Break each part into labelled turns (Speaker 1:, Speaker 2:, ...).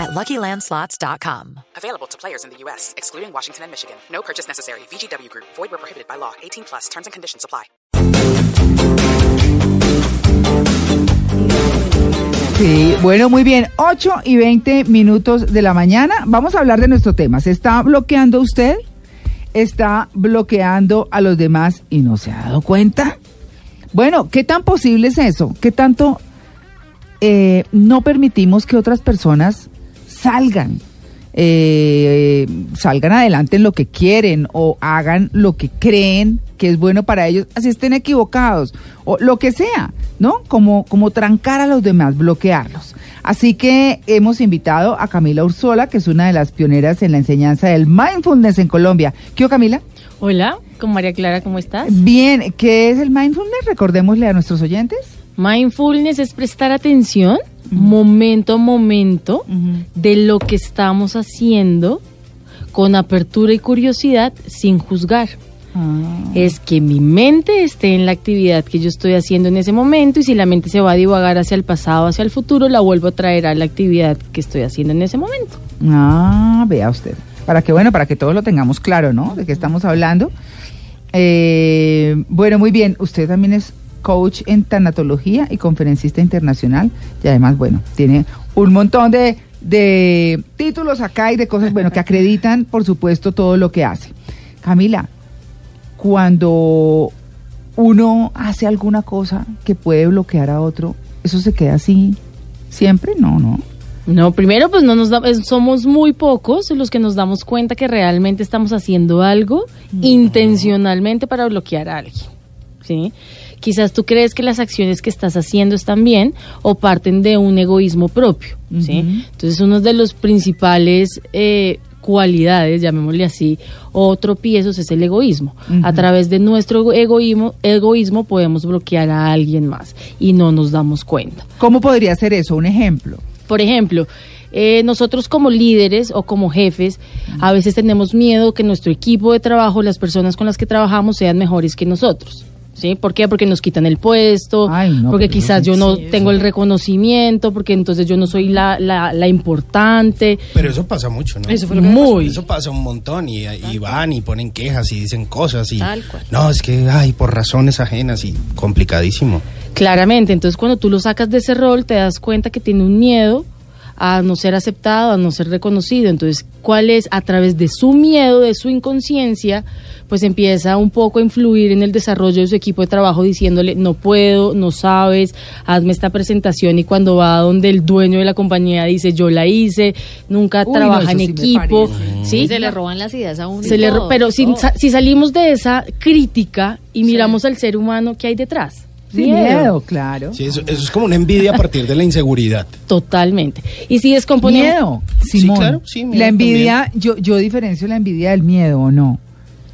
Speaker 1: at LuckyLandSlots.com.
Speaker 2: Available to players in the U.S., excluding Washington and Michigan. No purchase necessary. VGW Group. Void where prohibited by law. 18 plus. Terms and conditions apply.
Speaker 3: Sí, bueno, muy bien. 8 y 20 minutos de la mañana. Vamos a hablar de nuestro tema. ¿Se está bloqueando usted? ¿Está bloqueando a los demás y no se ha dado cuenta? Bueno, ¿qué tan posible es eso? ¿Qué tanto eh, no permitimos que otras personas salgan? eh, salgan adelante en lo que quieren o hagan lo que creen que es bueno para ellos, así estén equivocados o lo que sea, ¿no? Como, como trancar a los demás, bloquearlos. Así que hemos invitado a Camila Ursola, que es una de las pioneras en la enseñanza del mindfulness en Colombia. ¿Qué Camila?
Speaker 4: Hola, con María Clara, ¿cómo estás?
Speaker 3: Bien, ¿qué es el mindfulness? Recordémosle a nuestros oyentes.
Speaker 4: Mindfulness es prestar atención momento a momento de lo que estamos haciendo con apertura y curiosidad sin juzgar.
Speaker 3: Ah.
Speaker 4: Es que mi mente esté en la actividad que yo estoy haciendo en ese momento y si la mente se va a divagar hacia el pasado, hacia el futuro, la vuelvo a traer a la actividad que estoy haciendo en ese momento.
Speaker 3: Ah, vea usted. Para que, bueno, para que todos lo tengamos claro, ¿no? De qué estamos hablando. Eh, bueno, muy bien. Usted también es coach en tanatología y conferencista internacional. Y además, bueno, tiene un montón de, de títulos acá y de cosas, bueno, que acreditan, por supuesto, todo lo que hace. Camila, cuando uno hace alguna cosa que puede bloquear a otro, ¿eso se queda así siempre? No, no.
Speaker 4: No, primero pues no nos da, somos muy pocos los que nos damos cuenta que realmente estamos haciendo algo intencionalmente para bloquear a alguien. ¿Sí? Quizás tú crees que las acciones que estás haciendo están bien o parten de un egoísmo propio. ¿sí? Entonces uno de los principales eh, cualidades, llamémosle así, o tropiezos es el egoísmo. A través de nuestro egoísmo, egoísmo podemos bloquear a alguien más y no nos damos cuenta.
Speaker 3: ¿Cómo podría ser eso? Un ejemplo.
Speaker 4: Por ejemplo, eh, nosotros como líderes o como jefes, a veces tenemos miedo que nuestro equipo de trabajo, las personas con las que trabajamos, sean mejores que nosotros. ¿Sí? ¿Por qué? Porque nos quitan el puesto,
Speaker 3: Ay, no,
Speaker 4: porque quizás yo no
Speaker 3: sí,
Speaker 4: tengo el reconocimiento, porque entonces yo no soy la, la, la importante.
Speaker 5: Pero eso pasa mucho, ¿no?
Speaker 4: Eso fue lo que me pasó.
Speaker 5: Muy. Eso pasa un montón y, y van y ponen quejas y dicen cosas y...
Speaker 4: Tal cual.
Speaker 5: No, es que, ay, por razones ajenas y complicadísimo.
Speaker 4: Claramente, entonces cuando tú lo sacas de ese rol, te das cuenta que tiene un miedo a no ser aceptado, a no ser reconocido. Entonces, ¿cuál es? A través de su miedo, de su inconsciencia, pues empieza un poco a influir en el desarrollo de su equipo de trabajo diciéndole, no puedo, no sabes, hazme esta presentación y cuando va donde el dueño de la compañía dice, yo la hice, nunca
Speaker 3: Uy,
Speaker 4: trabaja en
Speaker 3: sí
Speaker 4: equipo. ¿sí?
Speaker 6: Se le roban las ideas a uno.
Speaker 4: Se le pero si, sa- si salimos de esa crítica y miramos al ser humano, ¿qué hay detrás?
Speaker 3: Sí, miedo, claro.
Speaker 5: Sí, eso, eso es como una envidia a partir de la inseguridad.
Speaker 4: Totalmente. Y si descomponemos...
Speaker 3: Miedo,
Speaker 5: Sí, claro, sí, miedo
Speaker 3: la envidia, yo, yo diferencio la envidia del miedo, ¿o no?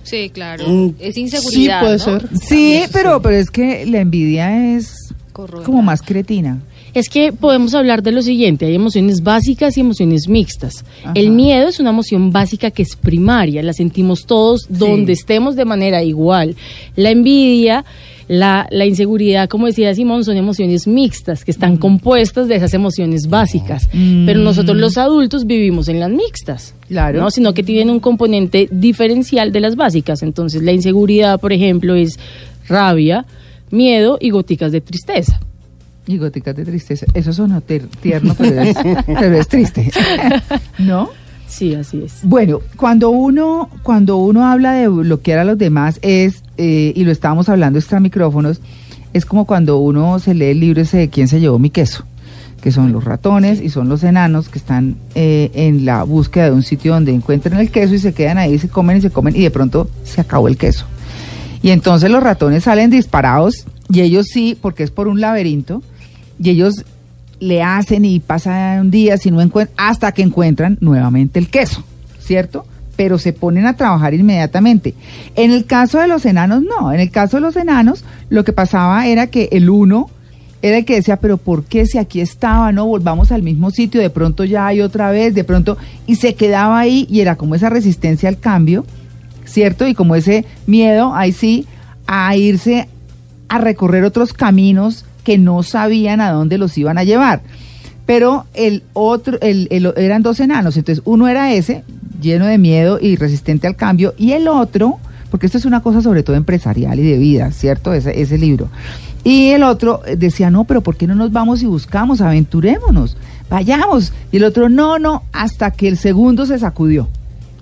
Speaker 6: Sí, claro.
Speaker 5: Mm,
Speaker 6: es inseguridad.
Speaker 5: Sí, puede
Speaker 6: ¿no?
Speaker 5: ser.
Speaker 3: Sí, pero, pero es que la envidia es
Speaker 6: Corroe
Speaker 3: como más cretina.
Speaker 4: Es que podemos hablar de lo siguiente, hay emociones básicas y emociones mixtas.
Speaker 3: Ajá.
Speaker 4: El miedo es una emoción básica que es primaria, la sentimos todos donde estemos de manera igual. La envidia, la, la inseguridad, como decía Simón, son emociones mixtas que están compuestas de esas emociones básicas. Pero nosotros los adultos vivimos en las mixtas.
Speaker 3: Claro.
Speaker 4: ¿no? Sino que tienen un componente diferencial de las básicas. Entonces la inseguridad, por ejemplo, es rabia, miedo y goticas de tristeza.
Speaker 3: Y goticas de tristeza. Eso sonó tierno, pero es, pero es triste. ¿No?
Speaker 4: Sí, así es.
Speaker 3: Bueno, cuando uno, cuando uno habla de bloquear a los demás es, eh, y lo estábamos hablando extra micrófonos, es como cuando uno se lee el libro ese de quién se llevó mi queso, que son los ratones y son los enanos que están eh, en la búsqueda de un sitio donde encuentren el queso y se quedan ahí, se comen y se comen y de pronto se acabó el queso. Y entonces los ratones salen disparados y ellos sí, porque es por un laberinto, y ellos le hacen y pasa un día si no hasta que encuentran nuevamente el queso, ¿cierto? pero se ponen a trabajar inmediatamente. En el caso de los enanos, no. En el caso de los enanos, lo que pasaba era que el uno era el que decía, pero ¿por qué si aquí estaba, no? Volvamos al mismo sitio, de pronto ya hay otra vez, de pronto, y se quedaba ahí y era como esa resistencia al cambio, ¿cierto? Y como ese miedo, ahí sí, a irse a recorrer otros caminos que no sabían a dónde los iban a llevar. Pero el otro, el, el- eran dos enanos, entonces uno era ese, lleno de miedo y resistente al cambio, y el otro, porque esto es una cosa sobre todo empresarial y de vida, ¿cierto? Ese, ese libro. Y el otro eh, decía, no, pero ¿por qué no nos vamos y buscamos? Aventurémonos, vayamos. Y el otro, no, no, hasta que el segundo se sacudió.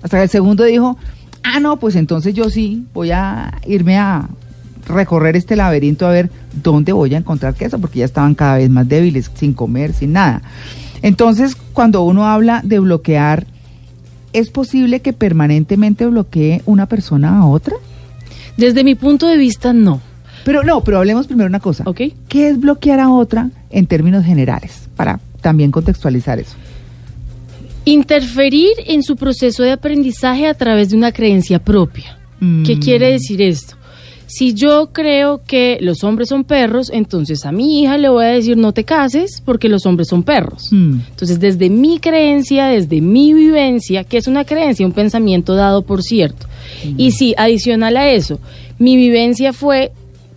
Speaker 3: Hasta que el segundo dijo, ah, no, pues entonces yo sí voy a irme a recorrer este laberinto a ver dónde voy a encontrar queso, porque ya estaban cada vez más débiles, sin comer, sin nada. Entonces, cuando uno habla de bloquear, ¿es posible que permanentemente bloquee una persona a otra?
Speaker 4: Desde mi punto de vista, no.
Speaker 3: Pero no, pero hablemos primero una cosa.
Speaker 4: ¿Ok?
Speaker 3: ¿Qué es bloquear a otra en términos generales? Para también contextualizar eso.
Speaker 4: Interferir en su proceso de aprendizaje a través de una creencia propia. ¿Qué
Speaker 3: Mm.
Speaker 4: quiere decir esto? Si yo creo que los hombres son perros, entonces a mi hija le voy a decir no te cases porque los hombres son perros.
Speaker 3: Mm.
Speaker 4: Entonces, desde mi creencia, desde mi vivencia, que es una creencia, un pensamiento dado por cierto. Y si adicional a eso, mi vivencia fue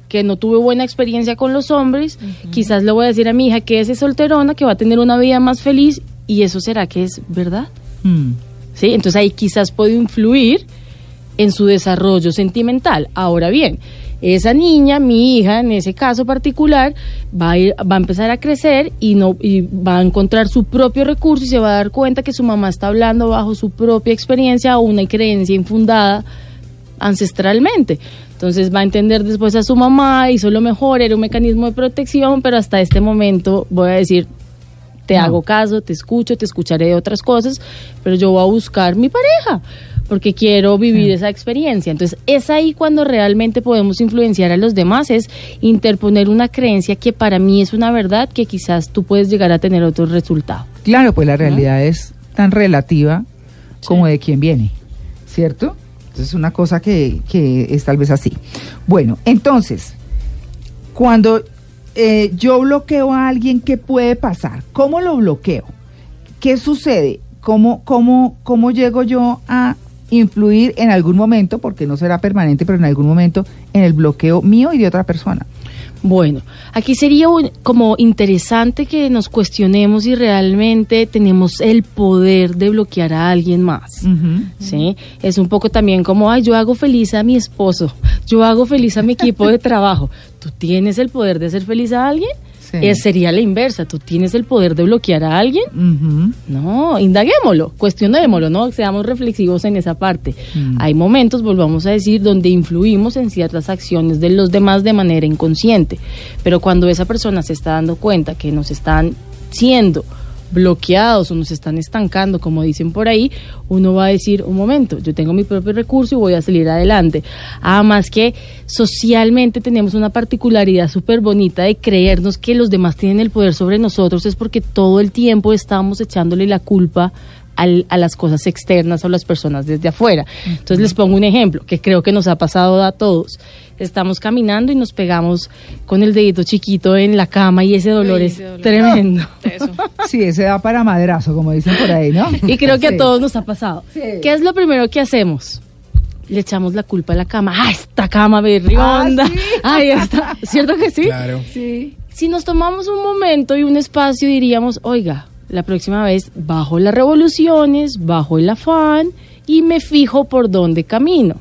Speaker 4: que no tuve buena experiencia con los hombres, quizás le voy a decir a mi hija que es solterona, que va a tener una vida más feliz, y eso será que es verdad.
Speaker 3: Mm.
Speaker 4: ¿Sí? Entonces ahí quizás puede influir en su desarrollo sentimental. Ahora bien, esa niña, mi hija, en ese caso particular, va a, ir- va a empezar a crecer y, no, y va a encontrar su propio recurso y se va a dar cuenta que su mamá está hablando bajo su propia experiencia o una creencia infundada ancestralmente. Entonces va a entender después a su mamá, hizo lo mejor, era un mecanismo de protección, pero hasta este momento voy a decir, te
Speaker 3: No.
Speaker 4: hago caso, te escucho, te escucharé de otras cosas, pero yo voy a buscar mi pareja porque quiero vivir esa experiencia. Entonces es ahí cuando realmente podemos influenciar a los demás, es interponer una creencia que para mí es una verdad que quizás tú puedes llegar a tener otro resultado.
Speaker 3: Claro, pues la realidad es tan relativa como de quién viene, ¿cierto? Entonces es una cosa que, que es tal vez así. Bueno, entonces, cuando eh, yo bloqueo a alguien, ¿qué puede pasar? ¿Cómo lo bloqueo? ¿Qué sucede? ¿Cómo, cómo, cómo llego yo a influir en algún momento, porque no será permanente, pero en algún momento, en el bloqueo mío y de otra persona?
Speaker 4: Bueno, aquí sería un- como interesante que nos cuestionemos si realmente tenemos el poder de bloquear a alguien más. ¿sí? Es un poco también como, ay, yo hago feliz a mi esposo, yo hago feliz a mi equipo de trabajo. ¿Tú tienes el poder de hacer feliz a alguien?
Speaker 3: Sí.
Speaker 4: Eh, sería la inversa, ¿tú tienes el poder de bloquear a alguien? No, indaguémoslo, cuestionémoslo, ¿no? Seamos reflexivos en esa parte.
Speaker 3: Mm.
Speaker 4: Hay momentos, volvamos a decir, donde influimos en ciertas acciones de los demás de manera inconsciente. Pero cuando esa persona se está dando cuenta que nos están siendo bloqueados o nos están estancando, como dicen por ahí, uno va a decir, un momento, yo tengo mi propio recurso y voy a salir adelante. Además que socialmente tenemos una particularidad súper bonita de creernos que los demás tienen el poder sobre nosotros, es porque todo el tiempo estamos echándole la culpa al- a las cosas externas o las personas desde afuera. Entonces les pongo un ejemplo que creo que nos ha pasado a todos. Estamos caminando y nos pegamos con el dedito chiquito en la cama y ese dolor es
Speaker 6: dolor.
Speaker 4: tremendo.
Speaker 3: Sí, ese da para madrazo, como dicen por ahí, ¿no?
Speaker 4: Y creo que
Speaker 3: Sí.
Speaker 4: a todos nos ha pasado.
Speaker 3: Sí.
Speaker 4: ¿Qué es lo primero que hacemos? Le echamos la culpa a la cama. ¡Ah, esta cama berrionda!
Speaker 3: Ah, sí.
Speaker 4: ¡Ay, esta! ¿Cierto que sí?
Speaker 5: Claro.
Speaker 3: Sí.
Speaker 4: Si nos tomamos un momento y un espacio, diríamos, oiga, la próxima vez bajo las revoluciones, bajo el afán y me fijo por dónde camino.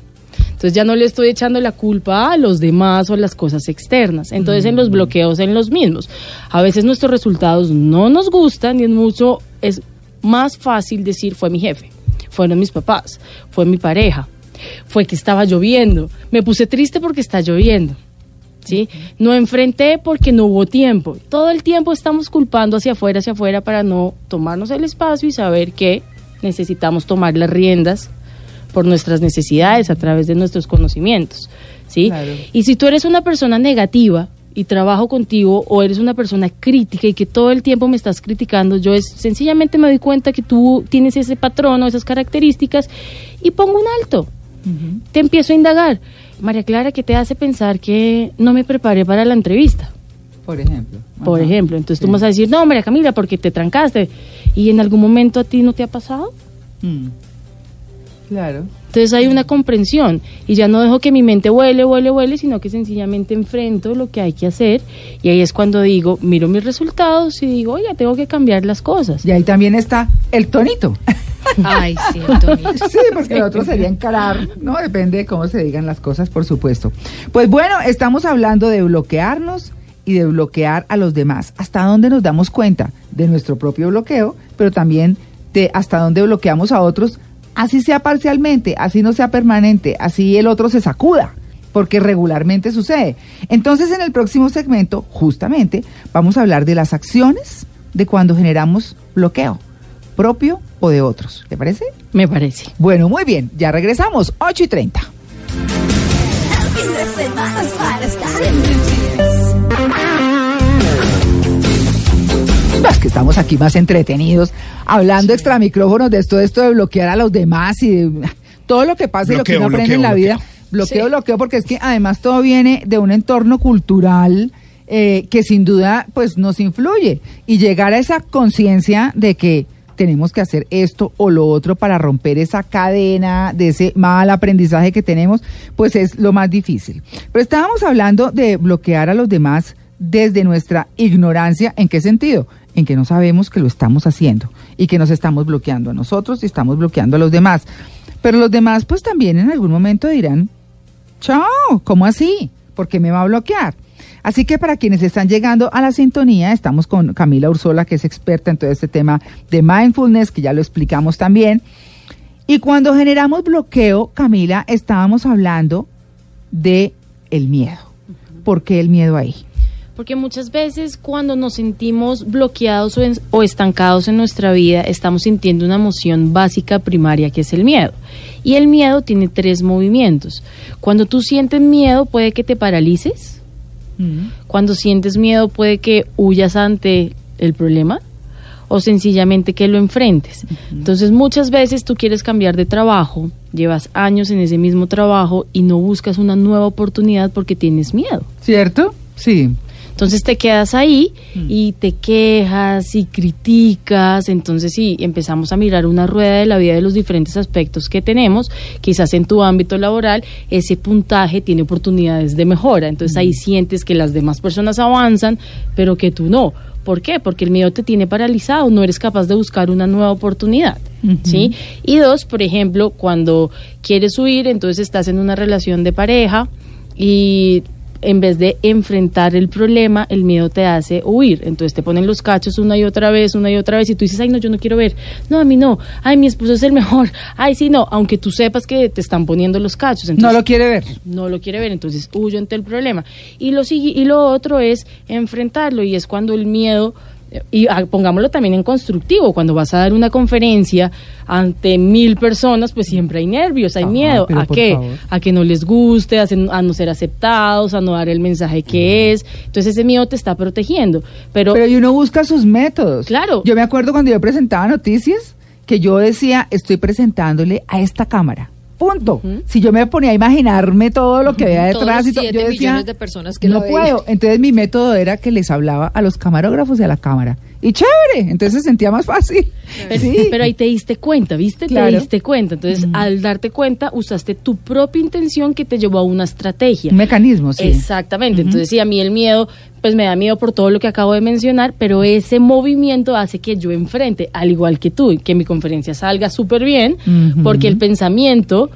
Speaker 4: Entonces ya no le estoy echando la culpa a los demás o a las cosas externas. Entonces en los bloqueos en los mismos. A veces nuestros resultados no nos gustan y es mucho, es más fácil decir fue mi jefe, fueron mis papás, fue mi pareja, fue que estaba lloviendo, me puse triste porque está lloviendo. ¿sí? No enfrenté porque no hubo tiempo. Todo el tiempo estamos culpando hacia afuera, hacia afuera para no tomarnos el espacio y saber que necesitamos tomar las riendas por nuestras necesidades a través de nuestros conocimientos, ¿sí?
Speaker 3: Claro.
Speaker 4: Y si tú eres una persona negativa y trabajo contigo o eres una persona crítica y que todo el tiempo me estás criticando, yo es sencillamente me doy cuenta que tú tienes ese patrón o esas características y pongo un alto. Te empiezo a indagar. María Clara, ¿qué te hace pensar que no me preparé para la entrevista?
Speaker 3: Por ejemplo.
Speaker 4: Por
Speaker 3: Ajá.
Speaker 4: ejemplo, entonces tú
Speaker 3: Sí.
Speaker 4: me vas a decir, no, María Camila, porque te trancaste. ¿Y en algún momento a ti no te ha pasado?
Speaker 3: Mm. Claro.
Speaker 4: Entonces hay una comprensión y ya no dejo que mi mente vuele, vuele, vuele, sino que sencillamente enfrento lo que hay que hacer y ahí es cuando digo, miro mis resultados y digo, oye, tengo que cambiar las cosas.
Speaker 3: Y ahí también está el tonito.
Speaker 6: Ay, sí, Antonio.
Speaker 3: Sí, porque lo otro sería encarar, ¿no? Depende de cómo se digan las cosas, por supuesto. Pues bueno, estamos hablando de bloquearnos y de bloquear a los demás. ¿Hasta dónde nos damos cuenta de nuestro propio bloqueo, pero también de hasta dónde bloqueamos a otros, así sea parcialmente, así no sea permanente, así el otro se sacuda? Porque regularmente sucede. Entonces, en el próximo segmento, justamente, vamos a hablar de las acciones de cuando generamos bloqueo, propio o de otros. ¿Te parece?
Speaker 4: Me parece.
Speaker 3: Bueno, muy bien, ya regresamos, 8 y 30. No, Es que estamos aquí más entretenidos, hablando extra micrófonos de esto, esto de bloquear a los demás y de todo lo que pasa y lo que
Speaker 5: Bloqueo,
Speaker 3: uno aprende en la
Speaker 5: bloqueo,
Speaker 3: vida. Bloqueo, bloqueo, porque es que además todo viene de un entorno cultural eh, que sin duda pues nos influye. Y llegar a esa conciencia de que tenemos que hacer esto o lo otro para romper esa cadena de ese mal aprendizaje que tenemos, pues es lo más difícil. Pero estábamos hablando de bloquear a los demás desde nuestra ignorancia. ¿En qué sentido? En que no sabemos que lo estamos haciendo y que nos estamos bloqueando a nosotros y estamos bloqueando a los demás. Pero los demás pues también en algún momento dirán, chao, ¿cómo así? ¿Por qué me va a bloquear? Así que para quienes están llegando a la sintonía, estamos con Camila Ursola, que es experta en todo este tema de mindfulness, que ya lo explicamos también. Y cuando generamos bloqueo, Camila, estábamos hablando de el miedo. ¿Por qué el miedo ahí?
Speaker 4: Porque muchas veces cuando nos sentimos bloqueados o, en- o estancados en nuestra vida, estamos sintiendo una emoción básica primaria que es el miedo. Y el miedo tiene tres movimientos. Cuando tú sientes miedo puede que te paralices. Cuando sientes miedo puede que huyas ante el problema o sencillamente que lo enfrentes. Entonces muchas veces tú quieres cambiar de trabajo, llevas años en ese mismo trabajo y no buscas una nueva oportunidad porque tienes miedo.
Speaker 3: ¿Cierto? Sí.
Speaker 4: Entonces te quedas ahí y te quejas y criticas. Entonces sí, empezamos a mirar una rueda de la vida de los diferentes aspectos que tenemos. Quizás en tu ámbito laboral ese puntaje tiene oportunidades de mejora. Entonces ahí sientes que las demás personas avanzan, pero que tú no. ¿Por qué? Porque el miedo te tiene paralizado, no eres capaz de buscar una nueva oportunidad. ¿Sí? Y dos, por ejemplo, cuando quieres huir, entonces estás en una relación de pareja y en vez de enfrentar el problema, el miedo te hace huir. Entonces te ponen los cachos una y otra vez, una y otra vez, y tú dices, ay, no, yo no quiero ver. No, a mí no. Ay, mi esposo es el mejor. Ay, sí, no. Aunque tú sepas que te están poniendo los cachos.
Speaker 3: No
Speaker 4: Entonces,
Speaker 3: lo quiere ver.
Speaker 4: no lo quiere ver, entonces huyo ante el problema. Y lo, y lo otro es enfrentarlo, y es cuando el miedo, y ah, pongámoslo también en constructivo, cuando vas a dar una conferencia ante mil personas, pues siempre hay nervios, hay
Speaker 3: Ah,
Speaker 4: miedo. ¿A qué?
Speaker 3: favor.
Speaker 4: A que no les guste, a, sen- a no ser aceptados, a no dar el mensaje que es. Entonces ese miedo te está protegiendo. Pero,
Speaker 3: Pero y uno busca sus métodos.
Speaker 4: Claro.
Speaker 3: Yo me acuerdo cuando yo presentaba noticias que yo decía, estoy presentándole a esta cámara. Punto. Si yo me ponía a imaginarme todo lo que había detrás y todo,
Speaker 6: siete
Speaker 3: yo decía,
Speaker 6: millones de personas que
Speaker 3: no
Speaker 6: lo
Speaker 3: puedo. Entonces mi método era que les hablaba a los camarógrafos y a la cámara. Y chévere, entonces se sentía más fácil.
Speaker 4: Pero,
Speaker 3: Sí.
Speaker 4: pero ahí te diste cuenta, ¿viste?
Speaker 3: Claro.
Speaker 4: Te diste cuenta. Entonces, al darte cuenta, usaste tu propia intención que te llevó a una estrategia.
Speaker 3: Un mecanismo, sí.
Speaker 4: Exactamente. Entonces, sí, a mí el miedo, pues me da miedo por todo lo que acabo de mencionar, pero ese movimiento hace que yo enfrente, al igual que tú, que mi conferencia salga súper bien, porque el pensamiento,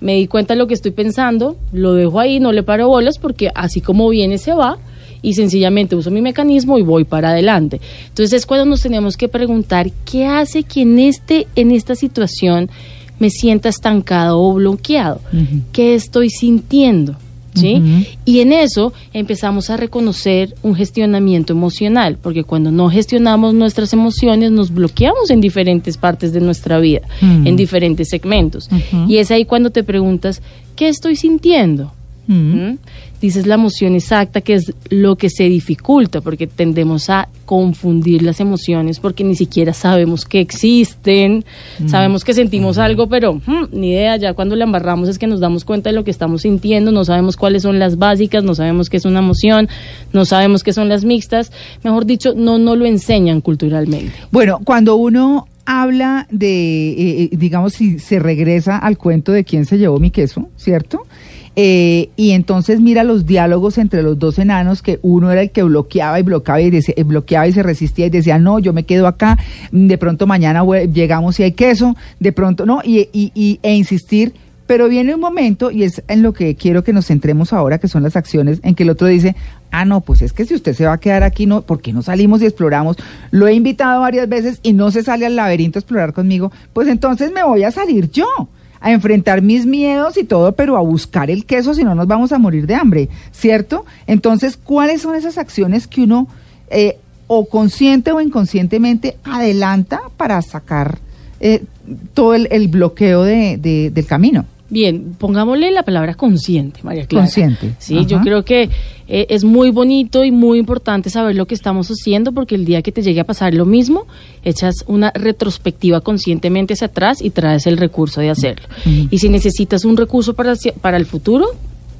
Speaker 4: me di cuenta de lo que estoy pensando, lo dejo ahí, no le paro bolas, porque así como viene, se va. Y sencillamente uso mi mecanismo y voy para adelante. Entonces es cuando nos tenemos que preguntar qué hace que en este, en esta situación me sienta estancado o bloqueado.
Speaker 3: Ujú.
Speaker 4: ¿Qué estoy sintiendo? ¿Sí?
Speaker 3: Ujú.
Speaker 4: Y en eso empezamos a reconocer un gestionamiento emocional, porque cuando no gestionamos nuestras emociones nos bloqueamos en diferentes partes de nuestra vida,
Speaker 3: Mm.
Speaker 4: en diferentes segmentos.
Speaker 3: Ujú.
Speaker 4: Y es ahí cuando te preguntas, ¿qué estoy sintiendo?
Speaker 3: Mm.
Speaker 4: ¿Mm? dices la emoción exacta, que es lo que se dificulta, porque tendemos a confundir las emociones porque ni siquiera sabemos que existen, sabemos que sentimos algo, pero hmm, ni idea, ya cuando la embarramos es que nos damos cuenta de lo que estamos sintiendo, no sabemos cuáles son las básicas, no sabemos qué es una emoción, no sabemos qué son las mixtas, mejor dicho, no, no lo enseñan culturalmente.
Speaker 3: Bueno, cuando uno habla de, eh, eh, digamos, si se regresa al cuento de quién se llevó mi queso, ¿cierto? Eh, y entonces mira los diálogos entre los dos enanos, que uno era el que bloqueaba y bloqueaba y, bloqueaba y se resistía y decía, no, yo me quedo acá, mm, de pronto mañana llegamos y hay queso, de pronto, no, y- e insistir. Pero viene un momento, y es en lo que quiero que nos centremos ahora, que son las acciones, en que el otro dice, ah, no, pues es que si usted se va a quedar aquí, no, ¿por qué no salimos y exploramos? Lo he invitado varias veces y no se sale al laberinto a explorar conmigo, pues entonces me voy a salir yo a enfrentar mis miedos y todo, pero a buscar el queso, si no nos vamos a morir de hambre, ¿cierto? Entonces, ¿cuáles son esas acciones que uno, eh, o consciente o inconscientemente, adelanta para sacar eh, todo el, bloqueo de- del camino?
Speaker 4: Bien, pongámosle la palabra consciente, María Clara.
Speaker 3: Consciente,
Speaker 4: Sí, yo creo que eh, es muy bonito y muy importante saber lo que estamos haciendo porque el día que te llegue a pasar lo mismo, echas una retrospectiva conscientemente hacia atrás y traes el recurso de hacerlo. Y si necesitas un recurso para el futuro,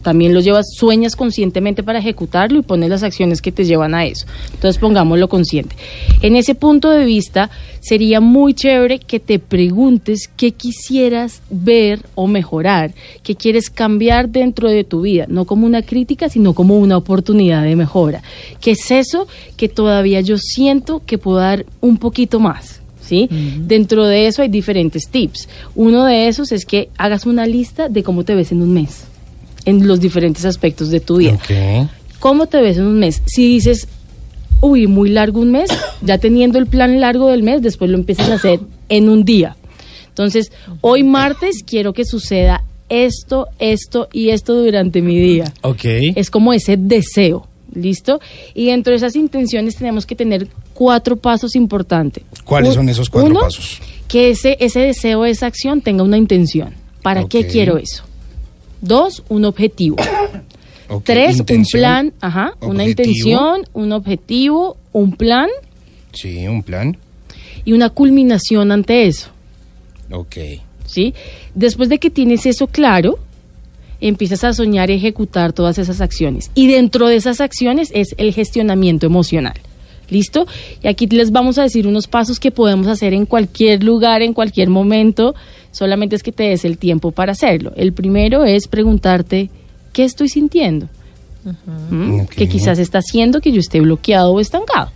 Speaker 4: también lo llevas, sueñas conscientemente para ejecutarlo y pones las acciones que te llevan a eso. Entonces pongámoslo consciente. En ese punto de vista, sería muy chévere que te preguntes qué quisieras ver o mejorar, qué quieres cambiar dentro de tu vida, no como una crítica, sino como una oportunidad de mejora. ¿Qué es eso que todavía yo siento que puedo dar un poquito más? ¿Sí? Dentro de eso hay diferentes tips. Uno de esos es que hagas una lista de cómo te ves en un mes, en los diferentes aspectos de tu vida.
Speaker 5: Ok.
Speaker 4: ¿Cómo te ves en un mes? Si dices, uy, muy largo un mes, ya teniendo el plan largo del mes, después lo empiezas a hacer en un día. Entonces, hoy martes quiero que suceda esto, esto y esto durante mi día.
Speaker 5: Ok.
Speaker 4: Es como ese deseo, ¿listo? Y dentro de esas intenciones tenemos que tener cuatro pasos importantes.
Speaker 5: ¿Cuáles son esos cuatro
Speaker 4: uno,
Speaker 5: pasos?
Speaker 4: Que ese, ese deseo, esa acción tenga una intención. ¿Para qué quiero eso? Dos, un objetivo. Tres,
Speaker 5: intención.
Speaker 4: un plan, ajá, una intención, un objetivo, un plan
Speaker 5: Sí, un plan.
Speaker 4: y una culminación ante eso,
Speaker 5: Ok.
Speaker 4: ¿sí? Después de que tienes eso claro, empiezas a soñar y ejecutar todas esas acciones. Y dentro de esas acciones es el gestionamiento emocional. ¿Listo? Y aquí les vamos a decir unos pasos que podemos hacer en cualquier lugar, en cualquier momento, solamente es que te des el tiempo para hacerlo. El primero es preguntarte, ¿qué estoy sintiendo? ¿Mm? Que quizás está haciendo que yo esté bloqueado o estancado.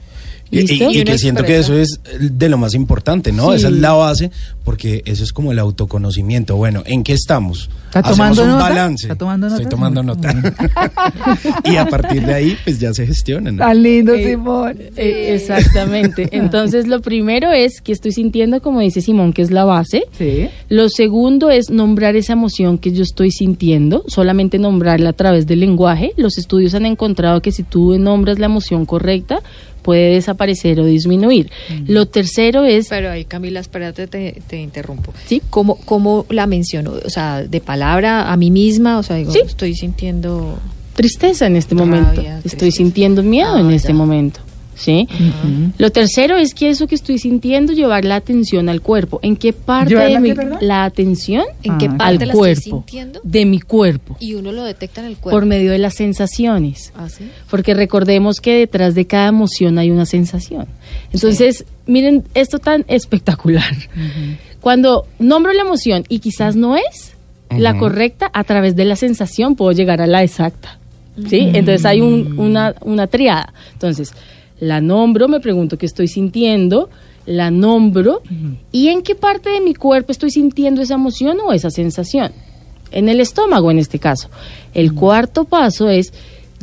Speaker 5: Y, y-
Speaker 4: ¿Listo?
Speaker 5: y que siento que eso es de lo más importante, ¿no?
Speaker 4: Sí.
Speaker 5: Esa es la base, porque eso es como el autoconocimiento. Bueno, ¿en qué estamos?
Speaker 3: ¿Está
Speaker 5: Hacemos
Speaker 3: tomando
Speaker 5: un
Speaker 3: nota?
Speaker 5: balance.
Speaker 3: ¿Está tomando
Speaker 5: Estoy tomando nota. y a partir de ahí, pues ya se gestiona, ¿no?
Speaker 3: Tan lindo,
Speaker 4: Eh,
Speaker 3: Simón.
Speaker 4: Eh, exactamente. Entonces, lo primero es que estoy sintiendo, como dice Simón, que es la base.
Speaker 3: Sí.
Speaker 4: Lo segundo es nombrar esa emoción que yo estoy sintiendo, solamente nombrarla a través del lenguaje. Los estudios han encontrado que si tú nombras la emoción correcta, puede desaparecer o disminuir. Lo tercero es...
Speaker 6: Pero ahí, Camila, espérate, te, te interrumpo.
Speaker 4: Sí.
Speaker 6: ¿Cómo, ¿Cómo la menciono? O sea, de palabra a mí misma, o sea, digo,
Speaker 4: Sí.
Speaker 6: estoy sintiendo...
Speaker 4: Tristeza en este
Speaker 6: Rabia,
Speaker 4: momento.
Speaker 6: tristeza.
Speaker 4: Estoy sintiendo miedo
Speaker 6: Ah,
Speaker 4: en este
Speaker 6: ya.
Speaker 4: momento. ¿Sí? Lo tercero es que eso que estoy sintiendo, llevar la atención al cuerpo. ¿En qué parte
Speaker 3: ¿Llevar
Speaker 4: de
Speaker 3: la
Speaker 4: mi,
Speaker 3: qué,
Speaker 4: la atención
Speaker 6: ¿En qué
Speaker 3: Ah.
Speaker 6: parte
Speaker 4: al
Speaker 6: la
Speaker 4: cuerpo
Speaker 6: estoy sintiendo?
Speaker 4: de mi cuerpo
Speaker 6: Y uno lo detecta en el cuerpo.
Speaker 4: por medio de las sensaciones?
Speaker 6: ¿Ah, sí?
Speaker 4: Porque recordemos que detrás de cada emoción hay una sensación. Entonces, miren esto tan espectacular. Cuando nombro la emoción y quizás no es la correcta, a través de la sensación puedo llegar a la exacta. ¿Sí? Entonces hay un- una, una triada. Entonces, la nombro, me pregunto qué estoy sintiendo, la nombro y en qué parte de mi cuerpo estoy sintiendo esa emoción o esa sensación. En el estómago, en este caso. El cuarto paso es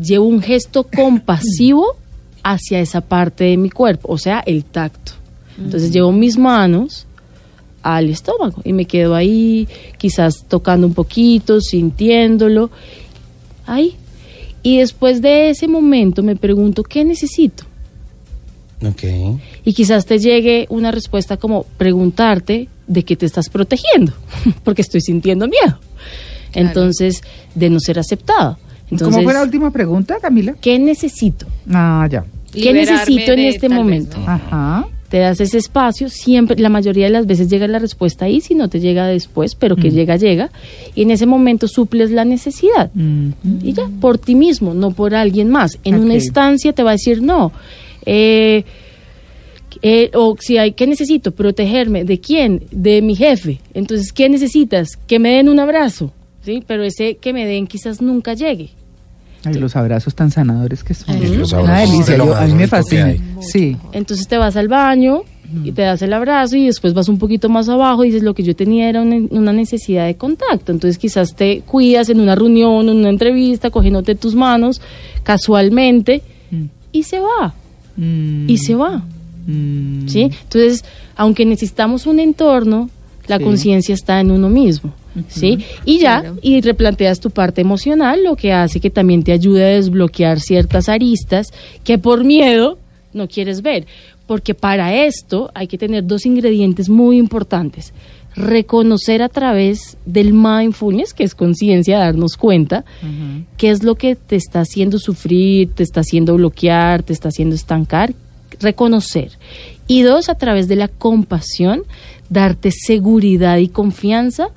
Speaker 4: llevo un gesto compasivo hacia esa parte de mi cuerpo, o sea, el tacto. Entonces llevo mis manos al estómago y me quedo ahí, quizás tocando un poquito, sintiéndolo, ahí. Y después de ese momento me pregunto, ¿qué necesito?
Speaker 5: Ok.
Speaker 4: Y quizás te llegue una respuesta como preguntarte de qué te estás protegiendo, porque estoy sintiendo miedo. Entonces, de no ser aceptado. Entonces,
Speaker 3: ¿Cómo fue la última pregunta, Camila?
Speaker 4: ¿qué necesito?
Speaker 3: Ah, ya.
Speaker 4: ¿Qué
Speaker 6: Liberarme
Speaker 4: necesito en este
Speaker 6: vez,
Speaker 4: momento?
Speaker 6: ¿no?
Speaker 3: Ajá.
Speaker 4: Te das ese espacio, siempre, la mayoría de las veces llega la respuesta ahí, si no te llega después, pero
Speaker 3: Mm.
Speaker 4: que llega, llega, y en ese momento suples la necesidad.
Speaker 3: Mm.
Speaker 4: Y ya, por ti mismo, no por alguien más. En una instancia te va a decir no. Eh, eh, o si hay, ¿qué necesito? Protegerme. ¿De quién? De mi jefe. Entonces, ¿qué necesitas? Que me den un abrazo. ¿Sí? Pero ese que me den quizás nunca llegue.
Speaker 3: Ay, los abrazos tan sanadores que son.
Speaker 4: Ay,
Speaker 5: los
Speaker 3: Una delicia, yo- a mí me
Speaker 5: que
Speaker 3: fascina. Sí.
Speaker 4: Entonces te vas al baño y te das el abrazo y después vas un poquito más abajo y dices lo que yo tenía era una, una necesidad de contacto. Entonces quizás te cuidas en una reunión, en una entrevista, cogiéndote tus manos casualmente y se va,
Speaker 3: Mm,
Speaker 4: y se va.
Speaker 3: mm.
Speaker 4: ¿sí? Entonces, aunque necesitamos un entorno, la
Speaker 3: Sí.
Speaker 4: conciencia está en uno mismo. ¿Sí? Y ya,
Speaker 6: Claro.
Speaker 4: y replanteas tu parte emocional, lo que hace que también te ayude a desbloquear ciertas aristas que por miedo no quieres ver. Porque para esto hay que tener dos ingredientes muy importantes. Reconocer a través del mindfulness, que es conciencia, darnos cuenta, qué es lo que te está haciendo sufrir, te está haciendo bloquear, te está haciendo estancar, reconocer. Y dos, a través de la compasión, darte seguridad y confianza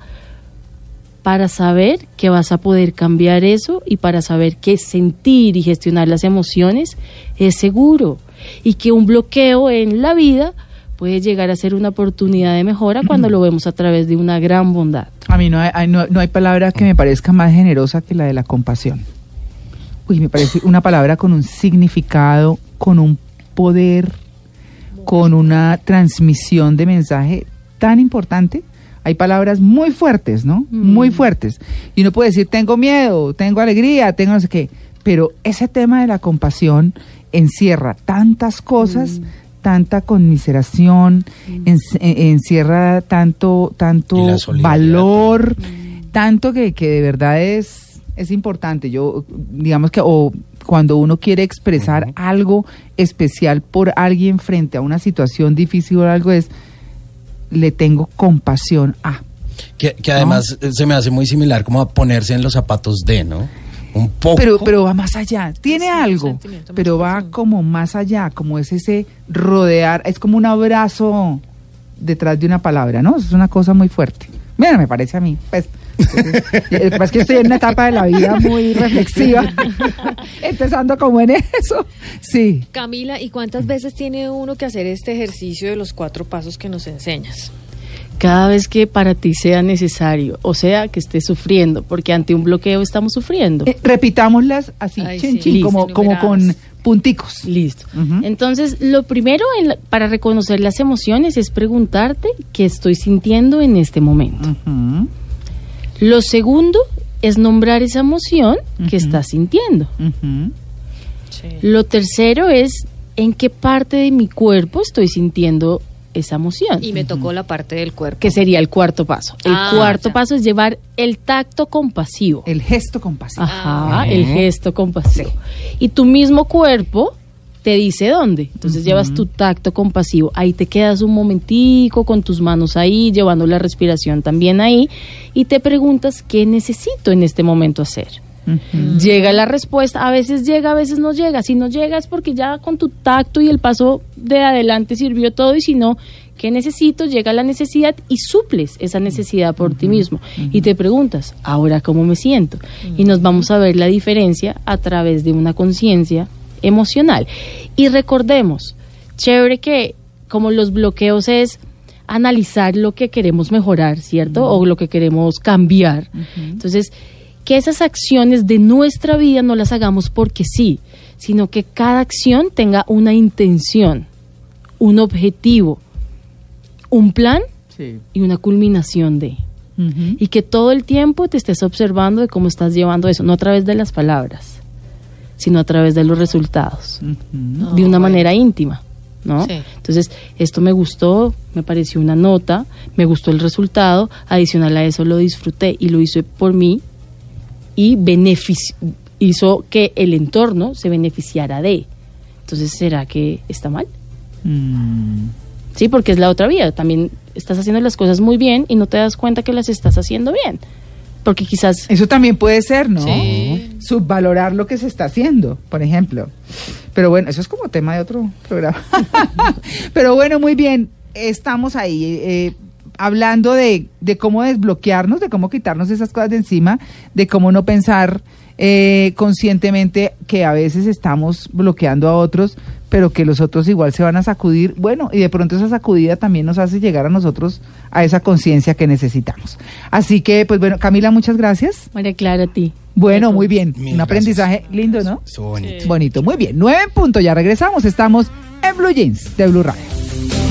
Speaker 4: para saber que vas a poder cambiar eso y para saber que sentir y gestionar las emociones es seguro y que un bloqueo en la vida puede llegar a ser una oportunidad de mejora cuando lo vemos a través de una gran bondad.
Speaker 3: A mí no hay, no, no hay palabra que me parezca más generosa que la de la compasión. Uy, me parece una palabra con un significado, con un poder, con una transmisión de mensaje tan importante. Hay palabras muy fuertes, ¿no? Muy fuertes. Y uno puede decir, tengo miedo, tengo alegría, tengo no sé qué. Pero ese tema de la compasión encierra tantas cosas, tanta conmiseración, ens- eh, encierra tanto, tanto valor, tanto que, que de verdad es, es importante. Yo, digamos que, o cuando uno quiere expresar algo especial por alguien frente a una situación difícil o algo, es, le tengo compasión a.
Speaker 5: Que, que además eh, se me hace muy similar como a ponerse en los zapatos de, ¿no? Un poco.
Speaker 3: Pero, pero va más allá, tiene
Speaker 6: Sí,
Speaker 3: algo, pero va
Speaker 6: profundo.
Speaker 3: como más allá, como es ese rodear, es como un abrazo detrás de una palabra, ¿no? Es una cosa muy fuerte. Mira, me parece a mí, pues. eh, Es que estoy en una etapa de la vida muy reflexiva, empezando como en eso. Sí.
Speaker 6: Camila, ¿y cuántas veces tiene uno que hacer este ejercicio de los cuatro pasos que nos enseñas?
Speaker 4: Cada vez que para ti sea necesario, o sea, que estés sufriendo, porque ante un bloqueo estamos sufriendo.
Speaker 3: Eh, repitámoslas así,
Speaker 6: Ay,
Speaker 3: chin,
Speaker 6: sí.
Speaker 3: chin,
Speaker 4: Listo.
Speaker 3: como, como con punticos.
Speaker 4: Listo. Entonces, lo primero en la- para reconocer las emociones es preguntarte qué estoy sintiendo en este momento. Lo segundo es nombrar esa emoción que estás sintiendo. Lo tercero es en qué parte de mi cuerpo estoy sintiendo esa emoción.
Speaker 6: Y me tocó la parte del cuerpo.
Speaker 4: que sería el cuarto paso. El
Speaker 6: Ah,
Speaker 4: cuarto
Speaker 6: ya.
Speaker 4: paso es llevar el tacto compasivo.
Speaker 3: El gesto compasivo.
Speaker 4: Ajá,
Speaker 6: Ah,
Speaker 4: el gesto compasivo. Y tu mismo cuerpo te dice dónde. Entonces llevas tu tacto compasivo. Ahí te quedas un momentico con tus manos ahí, llevando la respiración también ahí, y te preguntas qué necesito en este momento hacer. Llega la respuesta, a veces llega, a veces no llega. Si no llega es porque ya con tu tacto y el paso de adelante sirvió todo y si no, ¿qué necesito? Llega la necesidad y suples esa necesidad por ti mismo. Y te preguntas, ¿ahora cómo me siento? Y nos vamos a ver la diferencia a través de una conciencia emocional. Y recordemos, chévere que como los bloqueos es analizar lo que queremos mejorar, ¿cierto? O lo que queremos cambiar. Entonces, que esas acciones de nuestra vida no las hagamos porque sí, sino que cada acción tenga una intención, un objetivo, un plan
Speaker 3: Sí.
Speaker 4: y una culminación de. Y que todo el tiempo te estés observando de cómo estás llevando eso, no a través de las palabras, sino a través de los resultados, de
Speaker 6: Ah,
Speaker 4: una
Speaker 6: bueno.
Speaker 4: manera íntima. ¿no?
Speaker 6: Sí.
Speaker 4: Entonces, esto me gustó, me pareció una nota, me gustó el resultado, adicional a eso lo disfruté y lo hice por mí y hizo que el entorno se beneficiara de. Entonces, ¿será que está mal?
Speaker 3: Mm.
Speaker 4: Sí, porque es la otra vía. También estás haciendo las cosas muy bien y no te das cuenta que las estás haciendo bien. porque quizás
Speaker 3: Eso también puede ser, ¿no?
Speaker 6: Sí.
Speaker 3: Subvalorar lo que se está haciendo, por ejemplo. Pero bueno, eso es como tema de otro programa. Pero bueno, muy bien, estamos ahí eh, hablando de, de cómo desbloquearnos, de cómo quitarnos esas cosas de encima, de cómo no pensar eh, conscientemente que a veces estamos bloqueando a otros, pero que los otros igual se van a sacudir. Bueno, y de pronto esa sacudida también nos hace llegar a nosotros a esa conciencia que necesitamos. Así que, pues bueno, Camila, muchas gracias.
Speaker 4: María Clara a ti.
Speaker 3: Bueno, muy bien.
Speaker 5: Mil
Speaker 3: Un aprendizaje
Speaker 5: gracias.
Speaker 3: lindo, ¿no?
Speaker 5: Estuvo bonito.
Speaker 3: Bonito, muy bien. Nueve en punto, ya regresamos. Estamos en Blue Jeans de Blue Radio.